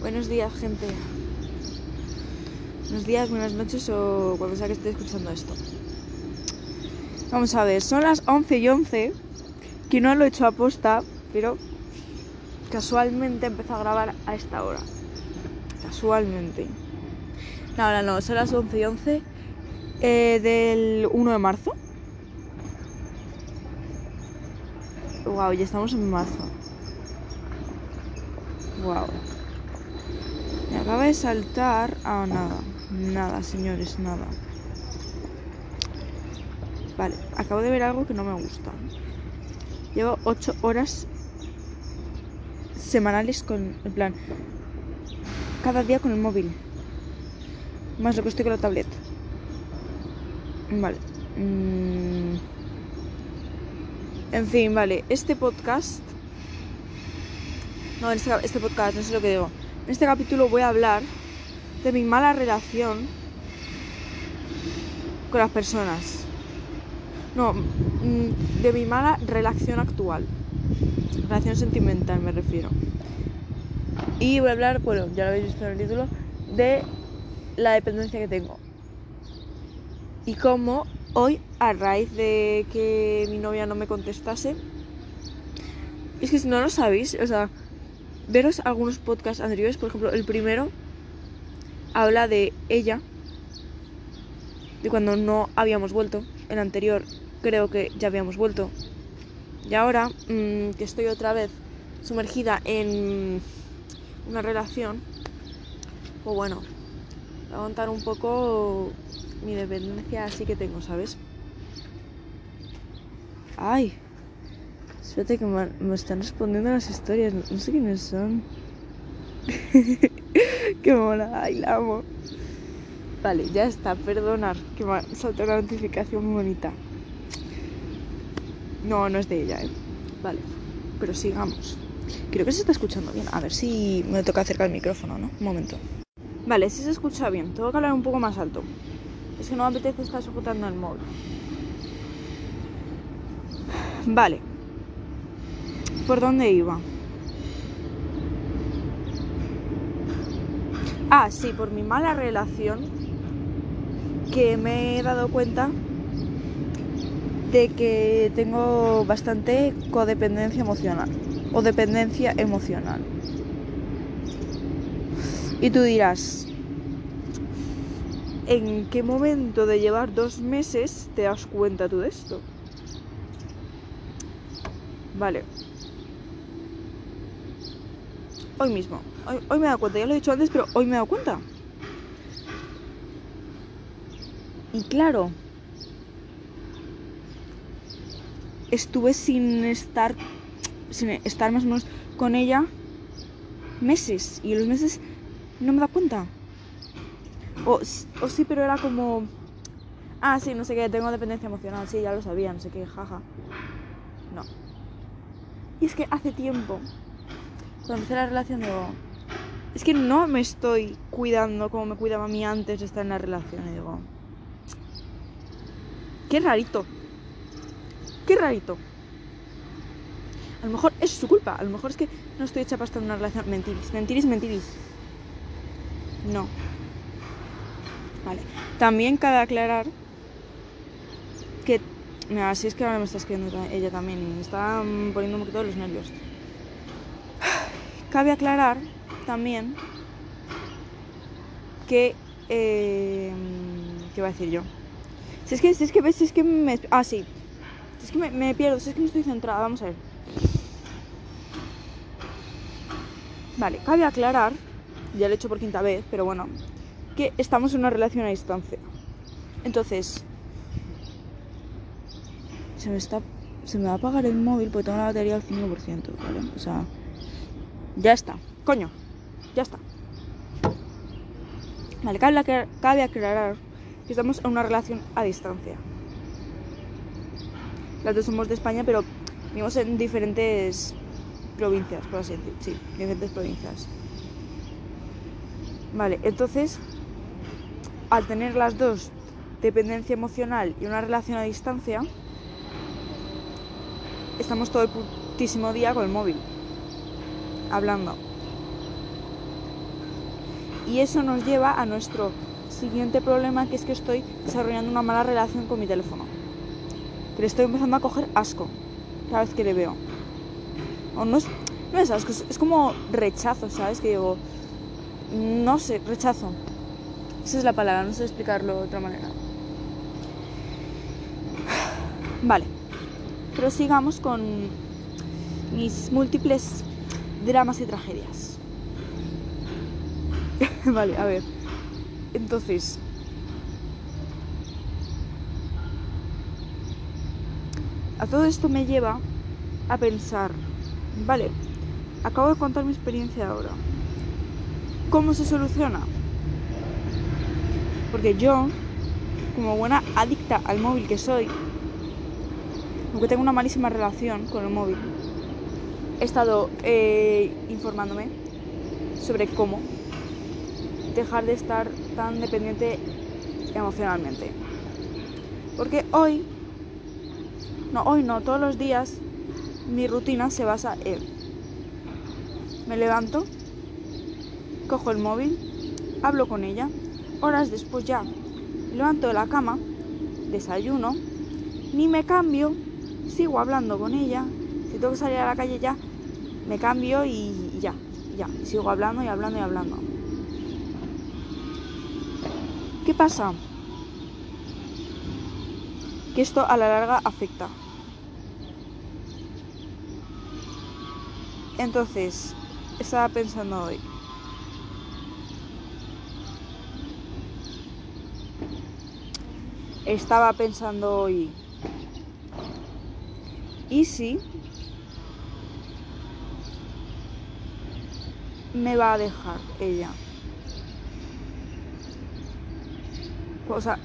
Buenos días, gente. Buenos días, buenas noches o cuando sea que esté escuchando esto. Vamos a ver, son las 11 y 11, que no lo he hecho a posta, pero casualmente empezó a grabar a esta hora. Casualmente. No, no, no, son las 11 y 11 eh, del 1 de marzo. Wow, ya estamos en marzo. Wow. Me acaba de saltar. Ah, nada. Nada, señores, nada. Vale, acabo de ver algo que no me gusta. Llevo 8 horas semanales con. En plan. Cada día con el móvil. Más lo que estoy con la tableta. Vale. Mm. En fin, vale. Este podcast. No, este, este podcast, no sé lo que digo. En este capítulo voy a hablar de mi mala relación con las personas. No, mm, de mi mala relación actual. Relación sentimental me refiero. Y voy a hablar, bueno, ya lo habéis visto en el título, de la dependencia que tengo. Y cómo hoy, a raíz de que mi novia no me contestase, es que si no lo sabéis, o sea, veros algunos podcasts anteriores, por ejemplo, el primero habla de ella, de cuando no habíamos vuelto, el anterior creo que ya habíamos vuelto, y ahora mmm, que estoy otra vez sumergida en una relación, pues bueno, voy a contar un poco mi dependencia así que tengo, ¿sabes? Ay, espérate que me, están respondiendo las historias, no, sé quiénes son. Qué mola, ay, la amo. Vale, ya está, perdonar que me saltó una notificación muy bonita. No, no es de ella, ¿eh? Vale, pero sigamos. Creo que se está escuchando bien. A ver si me toca acercar el micrófono, ¿no? Un momento. Vale, si se escucha bien. Tengo que hablar un poco más alto. Es que no me apetece estar sujetando el móvil. Vale. ¿Por dónde iba? Ah, sí, por mi mala relación que me he dado cuenta de que tengo bastante codependencia emocional o dependencia emocional. Y tú dirás, ¿en qué momento de llevar dos meses te das cuenta tú de esto? Vale. Hoy mismo. Hoy, hoy, me he dado cuenta, ya lo he dicho antes, pero hoy me he dado cuenta. Y claro, estuve sin estar, sin estar más o menos con ella meses. Y los meses no me da cuenta. O, o sí, pero era como... Ah, sí, no sé qué, tengo dependencia emocional. Sí, ya lo sabía, no sé qué, jaja. No. Y es que hace tiempo, empecé la relación, digo... Es que no me estoy cuidando como me cuidaba a mí antes de estar en la relación. Y digo... Qué rarito. Qué rarito. A lo mejor es su culpa. A lo mejor es que no estoy hecha para estar en una relación. Mentiris, mentiris, mentiris. No. Vale. También cabe aclarar que. Mira, si es que ahora me está escribiendo ella también. Me está poniendo un poquito los nervios. Cabe aclarar también que. Eh, ¿Qué va a decir yo? Si es que, es que ves, es que me. Ah, sí. Si es que me, me pierdo, si es que no estoy centrada. Vamos a ver. Vale, cabe aclarar, ya lo he hecho por quinta vez, pero bueno, que estamos en una relación a distancia. Entonces, se me está. Se me va a apagar el móvil porque tengo la batería al 5%, ¿vale? O sea, ya está. Coño, ya está. Vale, cabe, aclarar que estamos en una relación a distancia. Las dos somos de España, pero vivimos en diferentes provincias, por así decir. Sí, diferentes provincias. Vale, entonces, al tener las dos dependencia emocional y una relación a distancia, estamos todo el putísimo día con el móvil, hablando. Y eso nos lleva a nuestro siguiente problema, que es que estoy desarrollando una mala relación con mi teléfono. Que le estoy empezando a coger asco cada vez que le veo. O no es, no es asco, es, como rechazo, ¿sabes? Que digo, no sé, rechazo. Esa es la palabra, no sé explicarlo de otra manera. Vale, pero sigamos con mis múltiples dramas y tragedias. vale, a ver. Entonces, a todo esto me lleva a pensar, vale, acabo de contar mi experiencia ahora. ¿Cómo se soluciona? Porque yo, como buena adicta al móvil que soy, aunque tengo una malísima relación con el móvil, he estado eh, informándome sobre cómo dejar de estar tan dependiente emocionalmente. Porque hoy, no, hoy no, todos los días mi rutina se basa en, me levanto, cojo el móvil, hablo con ella, horas después ya levanto de la cama, desayuno, ni me cambio, sigo hablando con ella, si tengo que salir a la calle ya, me cambio y, ya, ya, sigo hablando y hablando y hablando. ¿Qué pasa? Que esto a la larga afecta. Entonces, estaba pensando hoy. Estaba pensando hoy. ¿Y si me va a dejar ella? O sea,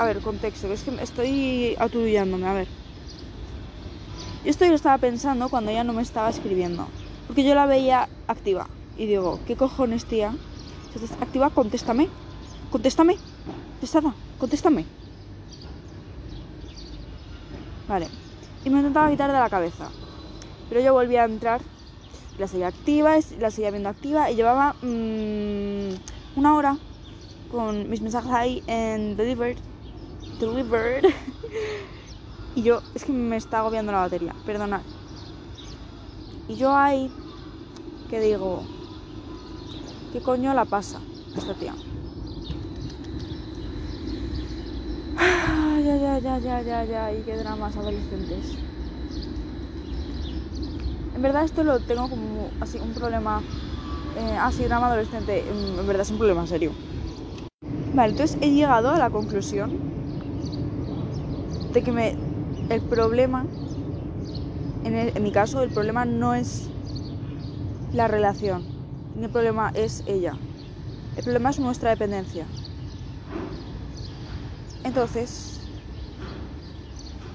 a ver, contexto, es que estoy aturdillándome, a ver. Yo esto lo estaba pensando cuando ella no me estaba escribiendo. Porque yo la veía activa. Y digo, ¿qué cojones, tía? Si estás activa, contéstame. Contéstame. Contestada, contéstame. Vale. Y me intentaba quitar de la cabeza. Pero yo volví a entrar. La seguía activa, la seguía viendo activa. Y llevaba mmm, una hora con mis mensajes ahí en Delivered. Delivered. y yo, es que me está agobiando la batería, perdonad. Y yo ahí, que digo, ¿qué coño la pasa esta tía? Ya, ya, ya, ya, ya, ya, y qué dramas adolescentes. En verdad esto lo tengo como así un problema, eh, así drama adolescente, en verdad es un problema serio. Vale, entonces he llegado a la conclusión de que el problema, en, en mi caso, el problema no es la relación, el problema es ella. El problema es nuestra dependencia. Entonces,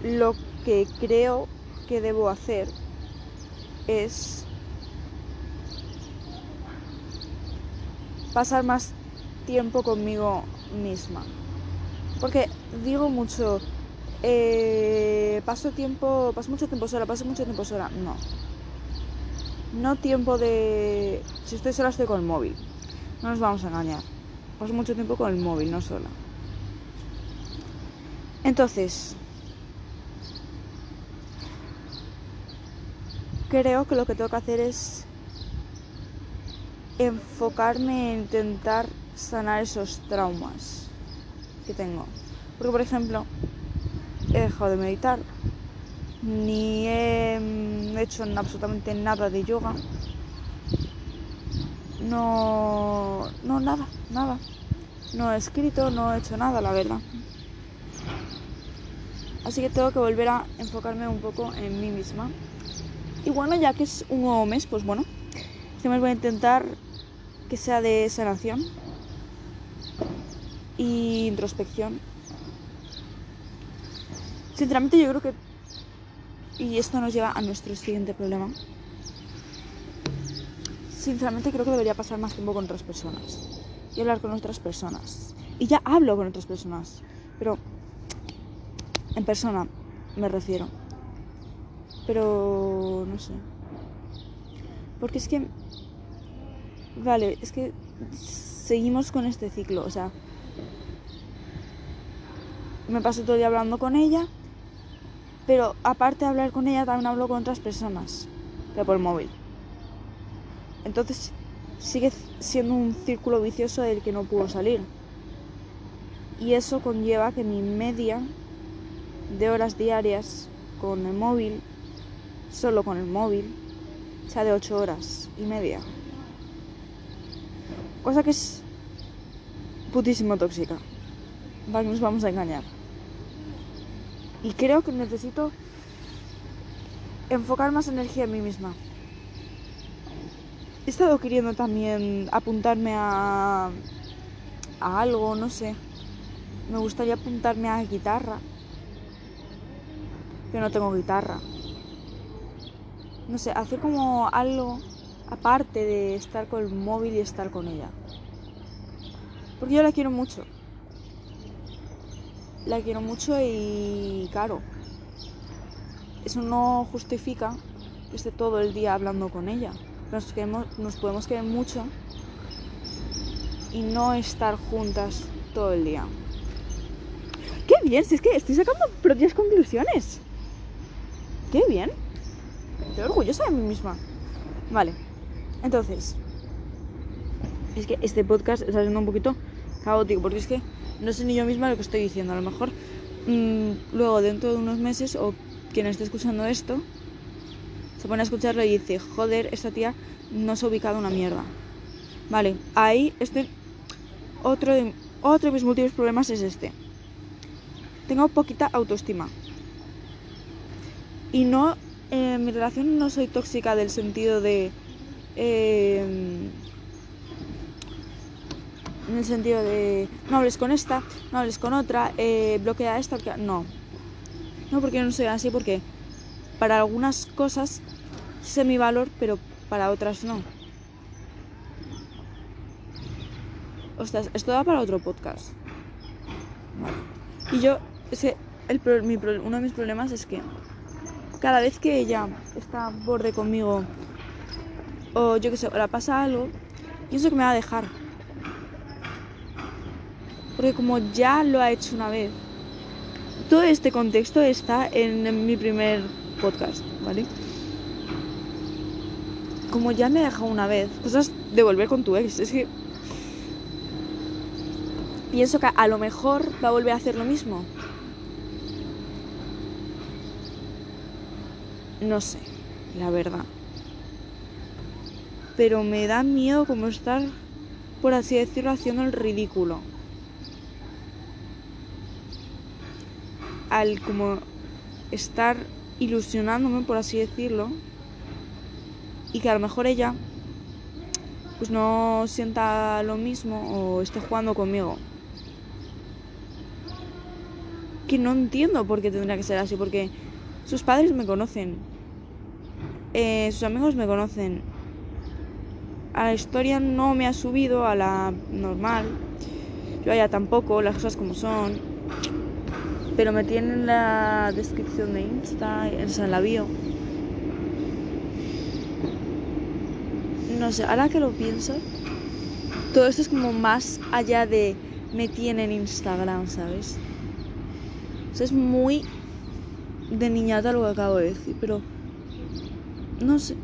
lo que creo que debo hacer es pasar más tiempo conmigo misma. Porque digo mucho, eh, paso tiempo, paso mucho tiempo sola, paso mucho tiempo sola. No. No tiempo de... Si estoy sola estoy con el móvil. No nos vamos a engañar. Paso mucho tiempo con el móvil, no sola. Entonces, creo que lo que tengo que hacer es enfocarme en intentar sanar esos traumas que tengo. Porque, por ejemplo, he dejado de meditar, ni he hecho absolutamente nada de yoga. No, no, nada, nada. No he escrito, no he hecho nada, la verdad. Así que tengo que volver a enfocarme un poco en mí misma. Y bueno, ya que es un nuevo mes, pues bueno, este mes voy a intentar que sea de sanación y introspección. Sinceramente yo creo que... Y esto nos lleva a nuestro siguiente problema. Sinceramente creo que debería pasar más tiempo con otras personas. Y hablar con otras personas. Y ya hablo con otras personas. Pero... En persona me refiero. Pero... No sé. Porque es que... vale, es que seguimos con este ciclo, o sea, me paso todo el día hablando con ella, pero aparte de hablar con ella, también hablo con otras personas, de por el móvil. Entonces sigue siendo un círculo vicioso del que no puedo salir. Y eso conlleva que mi media de horas diarias con el móvil, solo con el móvil, sea de 8 horas y media. Cosa que es putísimo tóxica. Nos vamos a engañar. Y creo que necesito enfocar más energía en mí misma. He estado queriendo también apuntarme a, a algo, no sé. Me gustaría apuntarme a guitarra. Pero no tengo guitarra. No sé, hacer como algo aparte de estar con el móvil y estar con ella. Porque yo la quiero mucho. La quiero mucho y claro, eso no justifica que esté todo el día hablando con ella. Nos, nos podemos querer mucho y no estar juntas todo el día. ¡Qué bien! Si es que estoy sacando propias conclusiones. ¡Qué bien! Estoy orgullosa de mí misma. Vale. Entonces, es que este podcast está siendo un poquito caótico porque es que no sé ni yo misma lo que estoy diciendo. A lo mejor mmm, luego dentro de unos meses o quien esté escuchando esto se pone a escucharlo y dice, joder, esta tía no se ha ubicado una mierda. Vale, ahí este otro de, otro de mis múltiples problemas es este. Tengo poquita autoestima. Y no, eh, mi relación no soy tóxica del sentido de... Eh, en el sentido de no hables con esta, no hables con otra, eh, bloquea esta, no. No, porque no soy así, porque para algunas cosas sé mi valor, pero para otras no. Ostras, esto da para otro podcast. Y yo, ese, el, mi, uno de mis problemas es que cada vez que ella está borde conmigo, o yo que sé, o la pasa algo, pienso que me va a dejar. Porque como ya lo ha hecho una vez, todo este contexto está en, mi primer podcast, ¿vale? Como ya me ha dejado una vez, cosas de volver con tu ex, es que pienso que a lo mejor va a volver a hacer lo mismo. No sé, la verdad. Pero me da miedo como estar, por así decirlo, haciendo el ridículo. al como estar ilusionándome, por así decirlo, y que a lo mejor ella pues no sienta lo mismo o esté jugando conmigo. Que no entiendo por qué tendría que ser así, porque sus padres me conocen, eh, sus amigos me conocen. A la historia no me ha subido a la normal, yo allá tampoco, las cosas como son pero me tienen la descripción de Insta, en la bio. No sé, ahora que lo pienso, todo esto es como más allá de me tiene en Instagram, ¿sabes? es muy de niñata lo que acabo de decir, pero no sé.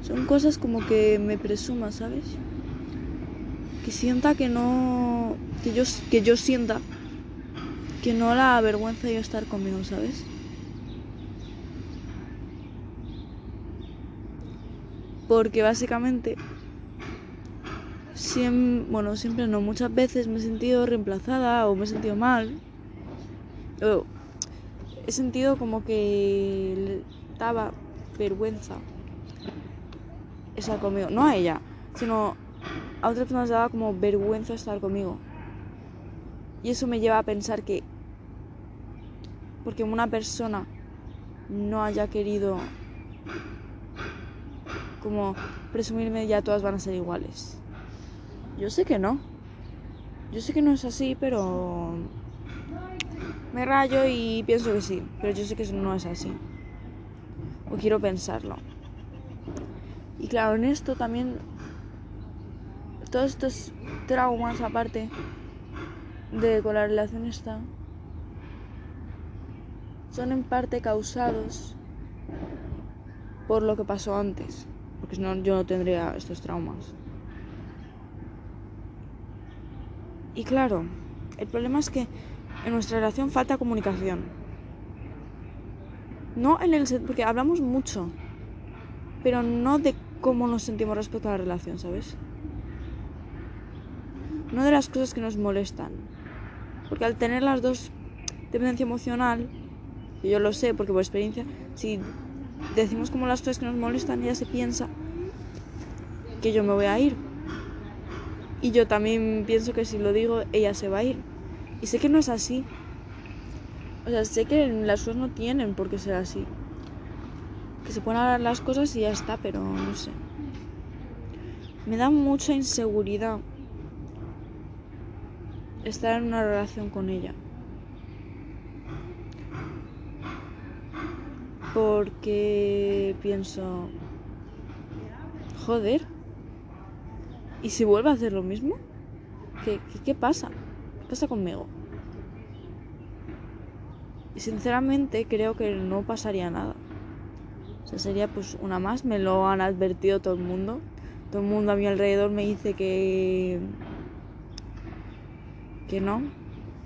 Son cosas como que me presuma, ¿sabes? Que sienta que no. Que yo, que yo sienta que no la avergüenza yo estar conmigo, ¿sabes? Porque básicamente, siempre, bueno, siempre no, muchas veces me he sentido reemplazada o me he sentido mal. He sentido como que daba vergüenza estar conmigo. No a ella, sino a otras personas daba como vergüenza estar conmigo. Y eso me lleva a pensar que porque una persona no haya querido como presumirme ya todas van a ser iguales. Yo sé que no. Yo sé que no es así, pero me rayo y pienso que sí, pero yo sé que eso no es así. O quiero pensarlo. Y claro, en esto también todos estos traumas aparte de con la relación esta son en parte causados por lo que pasó antes, porque si no yo no tendría estos traumas. Y claro, el problema es que en nuestra relación falta comunicación. No en el porque hablamos mucho, pero no de cómo nos sentimos respecto a la relación, ¿sabes? No de las cosas que nos molestan. Porque al tener las dos dependencia emocional, y yo lo sé porque por experiencia, si decimos como las cosas que nos molestan, ella se piensa que yo me voy a ir. Y yo también pienso que si lo digo, ella se va a ir. Y sé que no es así. O sea, sé que las cosas no tienen por qué ser así. Que se pueden hablar las cosas y ya está, pero no sé. Me da mucha inseguridad estar en una relación con ella. Porque pienso, joder, ¿y si vuelve a hacer lo mismo? ¿Qué, qué, pasa? ¿Qué pasa conmigo? Sinceramente creo que no pasaría nada. O sea, sería pues una más, me lo han advertido todo el mundo. Todo el mundo a mi alrededor me dice que que no,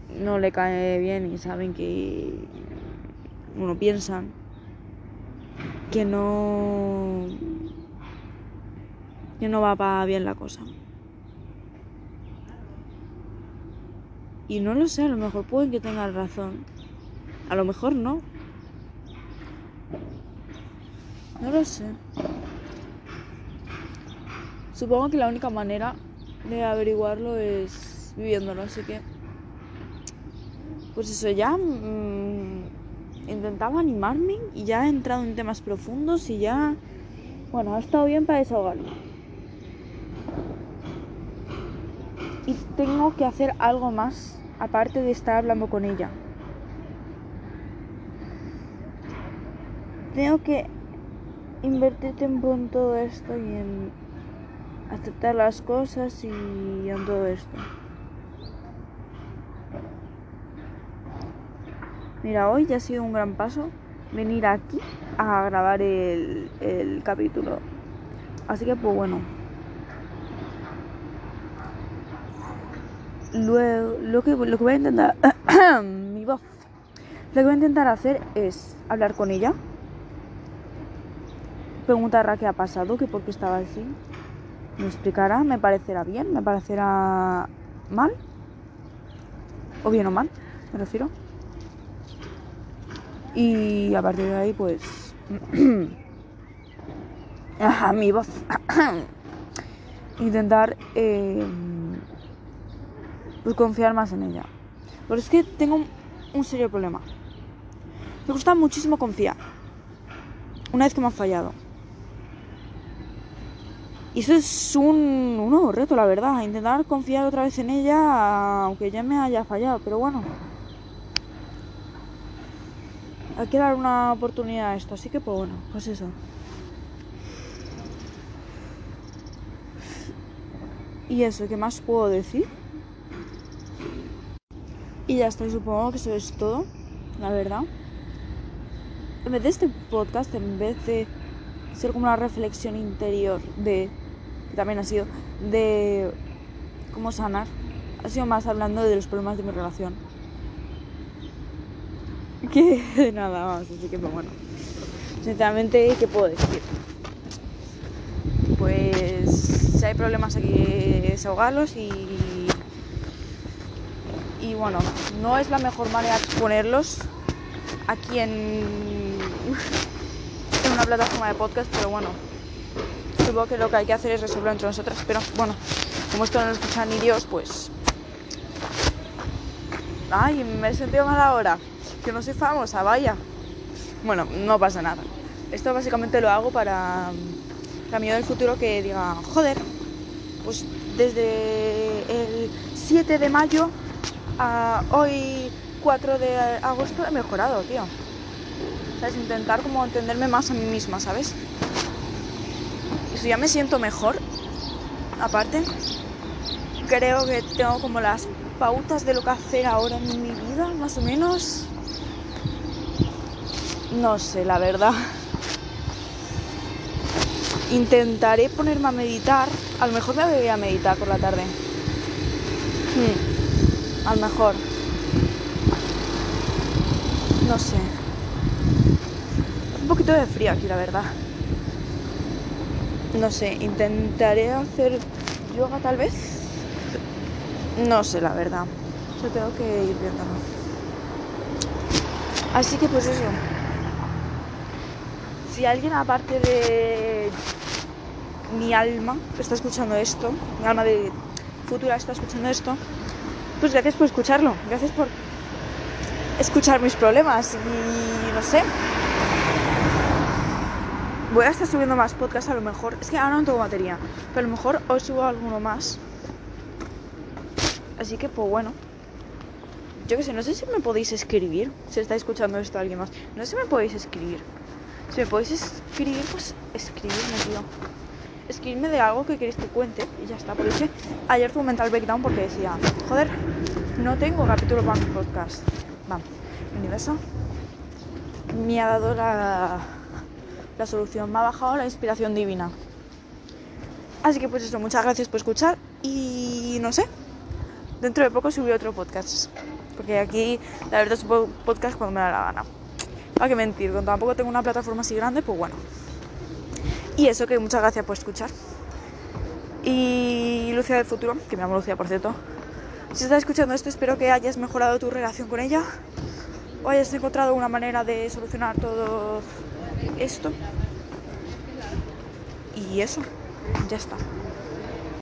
no le cae bien y saben que uno piensa que no que no va para bien la cosa. Y no lo sé, a lo mejor pueden que tengan razón. A lo mejor no. No lo sé. Supongo que la única manera de averiguarlo es viviéndolo, así que... Pues eso ya... Mmm, intentaba animarme y ya he entrado en temas profundos y ya... Bueno, ha estado bien para desahogarme. Y tengo que hacer algo más aparte de estar hablando con ella. Tengo que invertir tiempo en todo esto y en aceptar las cosas y en todo esto. Mira, hoy ya ha sido un gran paso venir aquí a grabar el, el capítulo. Así que pues bueno. Luego, lo que, lo que voy a intentar... mi voz. Lo que voy a intentar hacer es hablar con ella. Preguntarle qué ha pasado, que por qué estaba así. Me explicará, me parecerá bien, me parecerá mal. O bien o mal, me refiero. Y a partir de ahí, pues. Ajá, mi voz. Intentar. Eh, pues confiar más en ella. Pero es que tengo un serio problema. Me gusta muchísimo confiar. Una vez que me han fallado. Y eso es un, un nuevo reto, la verdad. Intentar confiar otra vez en ella, aunque ya me haya fallado. Pero bueno, hay que dar una oportunidad a esto. Así que, pues bueno, pues eso. Y eso, ¿qué más puedo decir? Y ya está, y supongo que eso es todo, la verdad. En vez de este podcast, en vez de ser como una reflexión interior de, también ha sido, de cómo sanar, ha sido más hablando de los problemas de mi relación que nada más, así que pues bueno. Sinceramente, ¿qué puedo decir? Pues si hay problemas aquí, desahogarlos y. Y bueno, no es la mejor manera de exponerlos aquí en, en una plataforma de podcast, pero bueno, que lo que hay que hacer es resolverlo entre nosotras. Pero bueno, como esto no lo escuchan ni Dios, pues. Ay, me he sentido mal ahora que no soy famosa, vaya. Bueno, no pasa nada. Esto básicamente lo hago para, para mí del futuro que diga, joder, pues desde el 7 de mayo a hoy 4 de agosto he mejorado, tío. ¿Sabes? Intentar como entenderme más a mí misma, ¿sabes? Si ya me siento mejor, aparte, creo que tengo como las pautas de lo que hacer ahora en mi vida, más o menos. No sé, la verdad. Intentaré ponerme a meditar. A lo mejor me voy a meditar por la tarde. Hmm, a lo mejor. No sé. Un poquito de frío aquí, la verdad. No sé, intentaré hacer yoga tal vez. No sé, la verdad. Yo tengo que ir viéndolo. Así que pues eso. Si alguien aparte de mi alma está escuchando esto, mi alma de futura está escuchando esto, pues gracias por escucharlo. Gracias por escuchar mis problemas y no sé. Voy a estar subiendo más podcasts a lo mejor. Es que ahora no tengo batería, pero a lo mejor os subo alguno más. Así que pues bueno. Yo que sé, no sé si me podéis escribir. Si estáis escuchando esto alguien más. No sé si me podéis escribir. Si me podéis escribir, pues escribirme, tío. Escribirme de algo que queréis que cuente y ya está. Porque ayer tuve un mental breakdown porque decía, joder, no tengo capítulo para mi podcast. Vamos, universo me ha dado la, la solución, me ha bajado la inspiración divina. Así que pues eso, muchas gracias por escuchar y no sé, dentro de poco subí otro podcast. Porque aquí la verdad subo podcast cuando me da la gana. Para que mentir, cuando tampoco tengo una plataforma así grande, pues bueno. Y eso que muchas gracias por escuchar. Y Lucia del futuro, que me llamo Lucia por cierto. Si estás escuchando esto, espero que hayas mejorado tu relación con ella o hayas encontrado una manera de solucionar todo esto. Y eso, ya está.